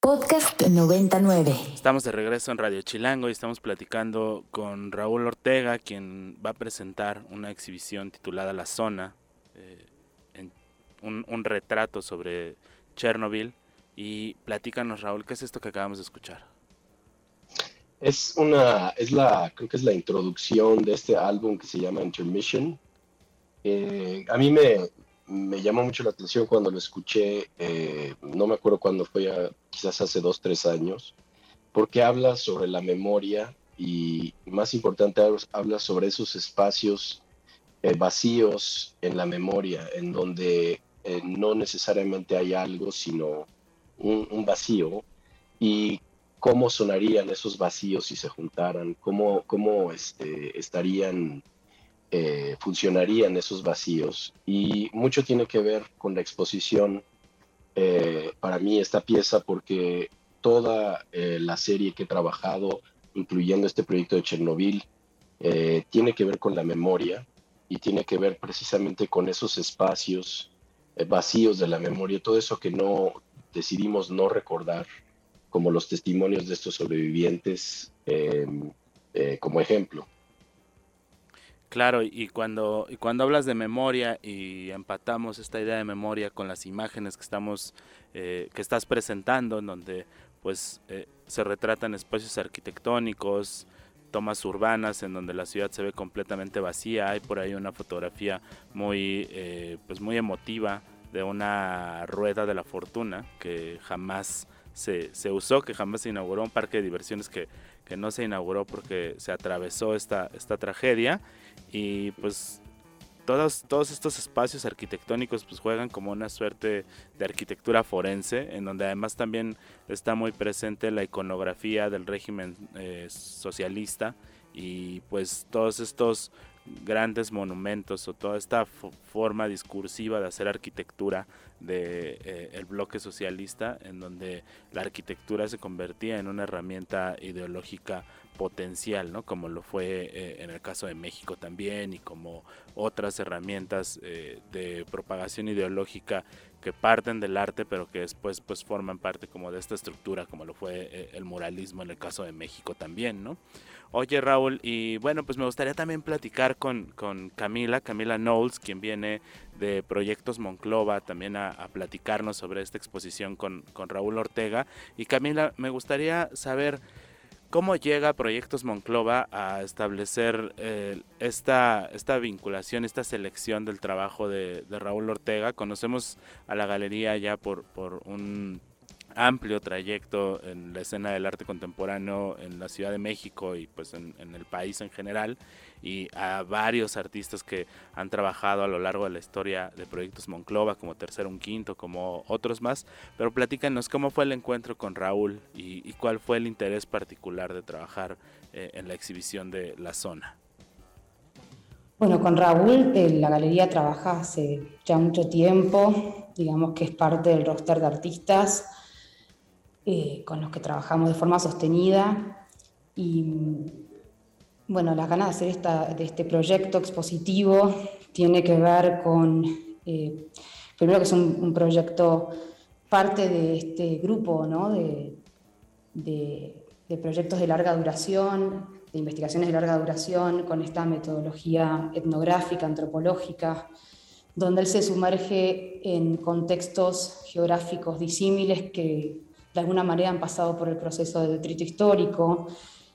Podcast 99. Estamos de regreso en Radio Chilango y estamos platicando con Raúl Ortega, quien va a presentar una exhibición titulada La Zona, eh, en un, un, retrato sobre Chernobyl. Y platícanos, Raúl, ¿qué es esto que acabamos de escuchar? Es una, es la, creo que es la introducción de este álbum que se llama Intermission. Eh, a mí me, me llamó mucho la atención cuando lo escuché, eh, no me acuerdo cuándo fue, quizás hace dos, tres años, porque habla sobre la memoria y más importante, habla sobre esos espacios eh, vacíos en la memoria, en donde eh, no necesariamente hay algo, sino un, un, vacío, y cómo sonarían esos vacíos si se juntaran, cómo, cómo este, estarían eh, funcionarían esos vacíos. Y mucho tiene que ver con la exposición, eh, para mí, esta pieza, porque toda eh, la serie que he trabajado, incluyendo este proyecto de Chernobyl, tiene que ver con la memoria y tiene que ver precisamente con esos espacios vacíos de la memoria, todo eso que no decidimos no recordar, como los testimonios de estos sobrevivientes, como ejemplo. Claro, y cuando, y cuando hablas de memoria y empatamos esta idea de memoria con las imágenes que estamos, eh, que estás presentando, en donde pues eh, se retratan espacios arquitectónicos, tomas urbanas en donde la ciudad se ve completamente vacía, hay por ahí una fotografía muy, eh, pues muy emotiva de una rueda de la fortuna que jamás se, se usó, que jamás se inauguró, un parque de diversiones que, que no se inauguró porque se atravesó esta, esta tragedia. Y pues todos, todos estos espacios arquitectónicos pues juegan como una suerte de arquitectura forense, en donde además también está muy presente la iconografía del régimen eh, socialista. Y pues todos estos grandes monumentos o toda esta forma discursiva de hacer arquitectura de eh, bloque socialista en donde la arquitectura se convertía en una herramienta ideológica potencial, ¿no? Como lo fue eh, en el caso de México también y como otras herramientas eh, de propagación ideológica que parten del arte pero que después pues forman parte como de esta estructura como lo fue el muralismo en el caso de México también, ¿no? Oye Raúl, y bueno, pues me gustaría también platicar con, con Camila, Camila Knowles, quien viene de Proyectos Monclova, también a, platicarnos sobre esta exposición con, con, Raúl Ortega. Y Camila, me gustaría saber cómo llega Proyectos Monclova a establecer eh, esta, esta vinculación, esta selección del trabajo de, de Raúl Ortega. Conocemos a la galería ya por, por un amplio trayecto en la escena del arte contemporáneo en la Ciudad de México y pues en, el país en general y a varios artistas que han trabajado a lo largo de la historia de proyectos Monclova como Tercero Un Quinto, como otros más, pero platícanos cómo fue el encuentro con Raúl y, cuál fue el interés particular de trabajar eh, en la exhibición de La Zona. Bueno, con Raúl eh, la galería trabaja hace ya mucho tiempo, digamos que es parte del roster de artistas eh, con los que trabajamos de forma sostenida. Y bueno, las ganas de hacer esta, de este proyecto expositivo tiene que ver con, eh, primero que es un, proyecto parte de este grupo ¿no? de, de, de proyectos de larga duración, de investigaciones de larga duración, con esta metodología etnográfica, antropológica, donde él se sumerge en contextos geográficos disímiles que de alguna manera han pasado por el proceso de detrito histórico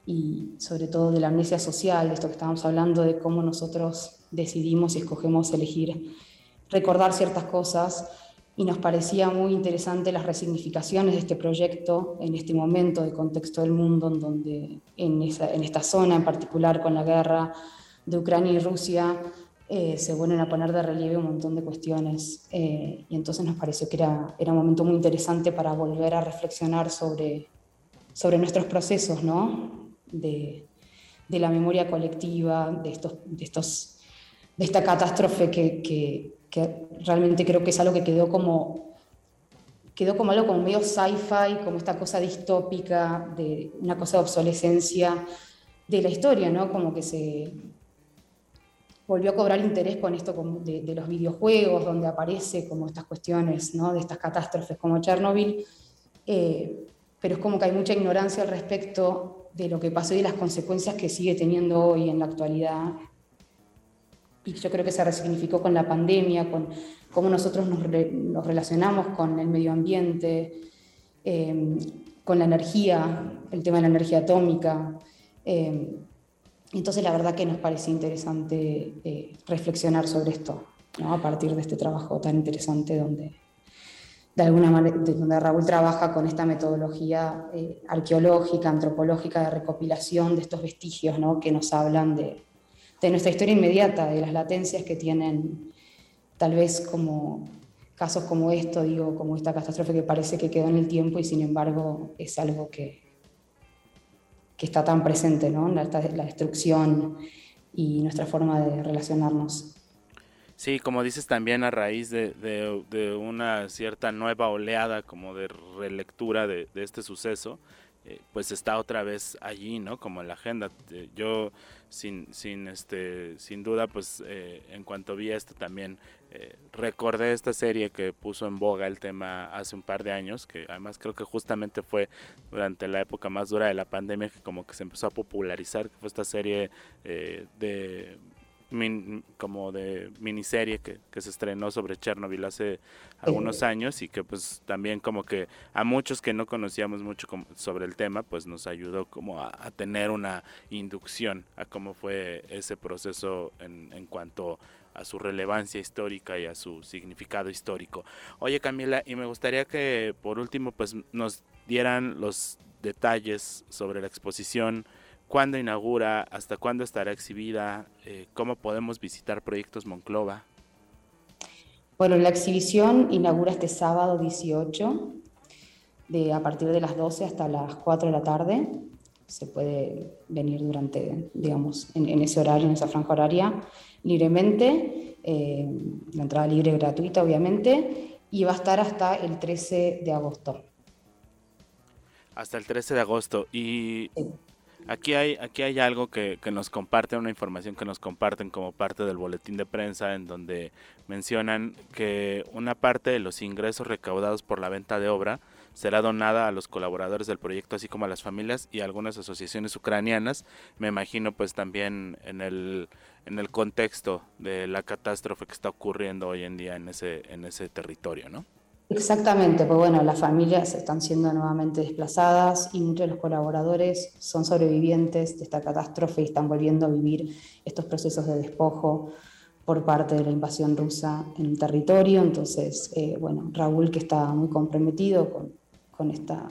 y sobre todo de la amnesia social, de esto que estábamos hablando, de cómo nosotros decidimos y escogemos elegir recordar ciertas cosas. Y nos parecía muy interesante las resignificaciones de este proyecto en este momento de contexto del mundo, en donde en, en esta zona en particular con la guerra de Ucrania y Rusia, eh, se vuelven a poner de relieve un montón de cuestiones eh, y entonces nos pareció que era, era un momento muy interesante para volver a reflexionar sobre, sobre nuestros procesos, ¿no? De, de la memoria colectiva, de, estos, de, estos, de esta catástrofe que, que, que realmente creo que es algo que quedó como quedó como algo como medio sci-fi, como esta cosa distópica, de una cosa de obsolescencia de la historia, ¿no? Como que se, volvió a cobrar interés con esto de, los videojuegos, donde aparece como estas cuestiones, ¿no? de estas catástrofes como Chernobyl. Eh, pero es como que hay mucha ignorancia al respecto de lo que pasó y de las consecuencias que sigue teniendo hoy en la actualidad. Y yo creo que se resignificó con la pandemia, con cómo nosotros nos, relacionamos con el medio ambiente, em, con la energía, el tema de la energía atómica. Em, entonces la verdad que nos parece interesante eh, reflexionar sobre esto, a partir de este trabajo tan interesante donde de alguna manera, donde Raúl trabaja con esta metodología eh, arqueológica, antropológica de recopilación de estos vestigios que nos hablan de, de, nuestra historia inmediata, de las latencias que tienen tal vez como casos como esto, digo, como esta catástrofe que parece que quedó en el tiempo y sin embargo es algo que, que está tan presente, ¿no? la, la destrucción y nuestra forma de relacionarnos. Sí, como dices también a raíz de, de, una cierta nueva oleada como de relectura de, este suceso, eh, pues está otra vez allí, ¿no? Como en la agenda. Eh, yo sin, sin, este, sin duda, pues eh, en cuanto vi esto también recordé esta serie que puso en boga el tema hace un par de años, que además creo que justamente fue durante la época más dura de la pandemia que como que se empezó a popularizar, que fue esta serie de como de miniserie que, que, se estrenó sobre Chernobyl hace algunos años y que pues también como que a muchos que no conocíamos mucho sobre el tema pues nos ayudó como a, tener una inducción a cómo fue ese proceso en, en cuanto a su relevancia histórica y a su significado histórico. Oye Camila, y me gustaría que por último pues nos dieran los detalles sobre la exposición cuándo inaugura, hasta cuándo estará exhibida, eh, cómo podemos visitar Proyectos Monclova. Bueno, la exhibición inaugura este sábado 18, de, a partir de las 12 hasta las 4 de la tarde. Se puede venir durante, digamos, en, ese horario, en esa franja horaria, libremente. Eh, la entrada libre gratuita, obviamente, y va a estar hasta el 13 de agosto. Hasta el 13 de agosto. Y Aquí hay, aquí hay algo que, que, nos comparten, una información que nos comparten como parte del boletín de prensa, en donde mencionan que una parte de los ingresos recaudados por la venta de obra será donada a los colaboradores del proyecto, así como a las familias y algunas asociaciones ucranianas. Me imagino pues también en el, en el contexto de la catástrofe que está ocurriendo hoy en día en ese, en ese territorio, ¿no? Exactamente, pues bueno, las familias están siendo nuevamente desplazadas y muchos de los colaboradores son sobrevivientes de esta catástrofe y están volviendo a vivir estos procesos de despojo por parte de la invasión rusa en el territorio. Entonces, eh, bueno, Raúl, que está muy comprometido con, con, esta,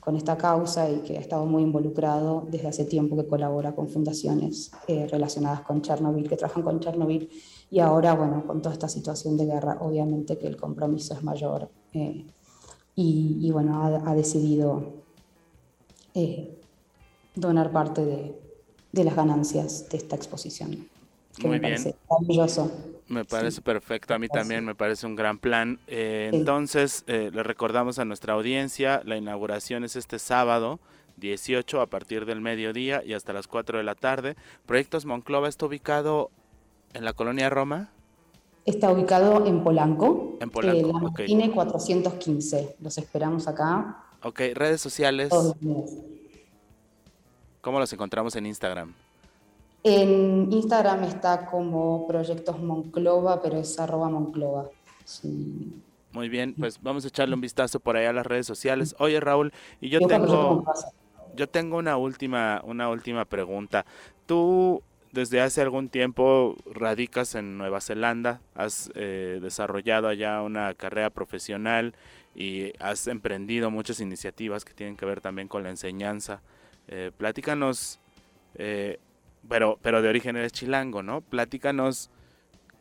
con esta causa y que ha estado muy involucrado desde hace tiempo que colabora con fundaciones eh, relacionadas con Chernobyl, que trabajan con Chernobyl y ahora, bueno, con toda esta situación de guerra, obviamente que el compromiso es mayor. Eh, y, bueno, ha, decidido eh, donar parte de, de, las ganancias de esta exposición. Que Muy me bien. parece maravilloso. Me parece perfecto, a mí también me parece un gran plan. Eh, entonces, le recordamos a nuestra audiencia, la inauguración es este sábado 18 a partir del mediodía y hasta las 4 de la tarde. Proyectos Monclova está ubicado ¿En la colonia Roma? Está ubicado en Polanco. En Polanco, eh, Tiene 415. Los esperamos acá. Ok, redes sociales. ¿Cómo los encontramos en Instagram? En Instagram está como Proyectos Monclova, pero es arroba Monclova. Muy bien, pues vamos a echarle un vistazo por ahí a las redes sociales. Oye Raúl, y yo, tengo, yo tengo una última, una última pregunta. Tú desde hace algún tiempo radicas en Nueva Zelanda, has eh, desarrollado allá una carrera profesional y has emprendido muchas iniciativas que tienen que ver también con la enseñanza. Eh, platícanos, eh, pero, pero de origen eres chilango, ¿no? Platícanos.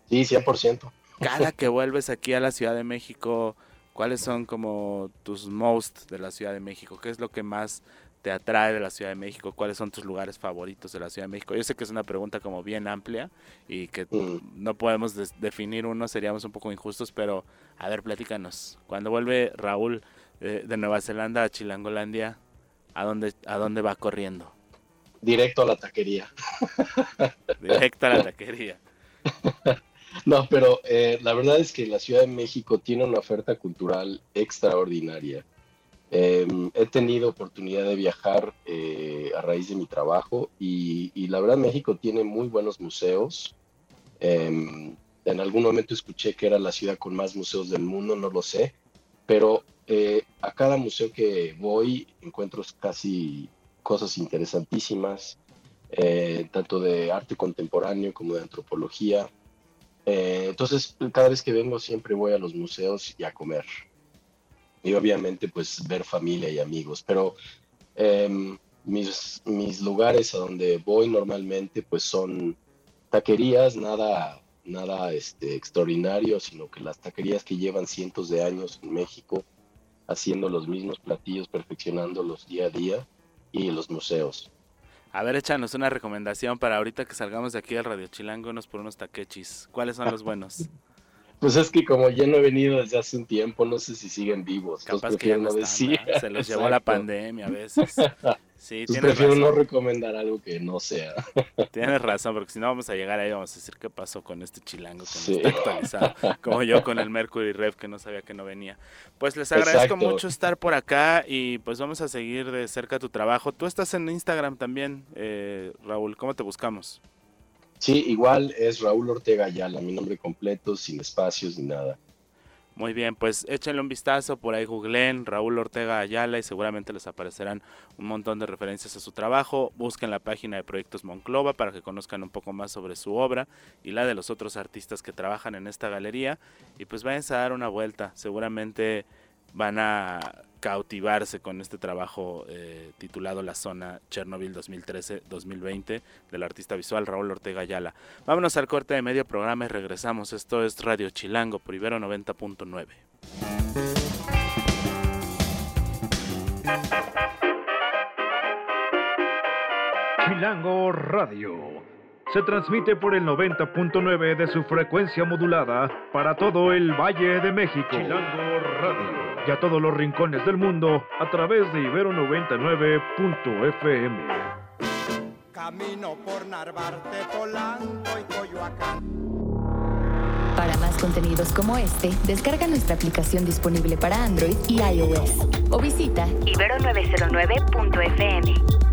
Sí, 100%. Cada que vuelves aquí a la Ciudad de México, ¿cuáles son como tus most de la Ciudad de México? ¿Qué es lo que más te atrae de la Ciudad de México? ¿Cuáles son tus lugares favoritos de la Ciudad de México? Yo sé que es una pregunta como bien amplia y que mm. no podemos definir uno, seríamos un poco injustos, pero a ver, platícanos. Cuando vuelve Raúl eh, de Nueva Zelanda a Chilangolandia, ¿a dónde, ¿a dónde va corriendo? Directo a la taquería. Directo a la taquería. No, pero eh, la verdad es que la Ciudad de México tiene una oferta cultural extraordinaria. Em, he tenido oportunidad de viajar eh, a raíz de mi trabajo y, y, la verdad México tiene muy buenos museos. Em, en algún momento escuché que era la ciudad con más museos del mundo, no lo sé, pero eh, a cada museo que voy encuentro casi cosas interesantísimas, eh, tanto de arte contemporáneo como de antropología. Eh, entonces, cada vez que vengo siempre voy a los museos y a comer. Y obviamente, pues ver familia y amigos. Pero em, mis, mis lugares a donde voy normalmente, pues son taquerías, nada nada este, extraordinario, sino que las taquerías que llevan cientos de años en México haciendo los mismos platillos, perfeccionándolos día a día, y los museos. A ver, échanos una recomendación para ahorita que salgamos de aquí al Radio Chilango, unos por unos taquechis. ¿Cuáles son los buenos? Pues es que como ya no he venido desde hace un tiempo, no sé si siguen vivos. Capaz que ya no decir. Se los llevó la pandemia a veces. Sí, pues prefiero no recomendar algo que no sea. Tienes razón, porque si no vamos a llegar ahí vamos a decir qué pasó con este chilango que no está actualizado. Como yo con el Mercury Rev que no sabía que no venía. Pues les agradezco mucho estar por acá y pues vamos a seguir de cerca tu trabajo. Tú estás en Instagram también, eh, Raúl. ¿Cómo te buscamos? Sí, igual es Raúl Ortega Ayala, mi nombre completo, sin espacios ni nada. Muy bien, pues échenle un vistazo, por ahí googleen Raúl Ortega Ayala y seguramente les aparecerán un montón de referencias a su trabajo. Busquen la página de Proyectos Monclova para que conozcan un poco más sobre su obra y la de los otros artistas que trabajan en esta galería. Y pues váyanse a dar una vuelta, seguramente van a cautivarse con este trabajo eh, titulado La Zona Chernobyl 2013-2020 del artista visual Raúl Ortega Ayala. Vámonos al corte de medio programa y regresamos. Esto es Radio Chilango por Ibero 90.9. Chilango Radio. Se transmite por el 90.9 de su frecuencia modulada para todo el Valle de México. Chilango Radio y a todos los rincones del mundo a través de Ibero 99.fm. Camino por Narvarte, Polanco y Coyoacán. Para más contenidos como este, descarga nuestra aplicación disponible para Android y iOS o visita ibero909.fm.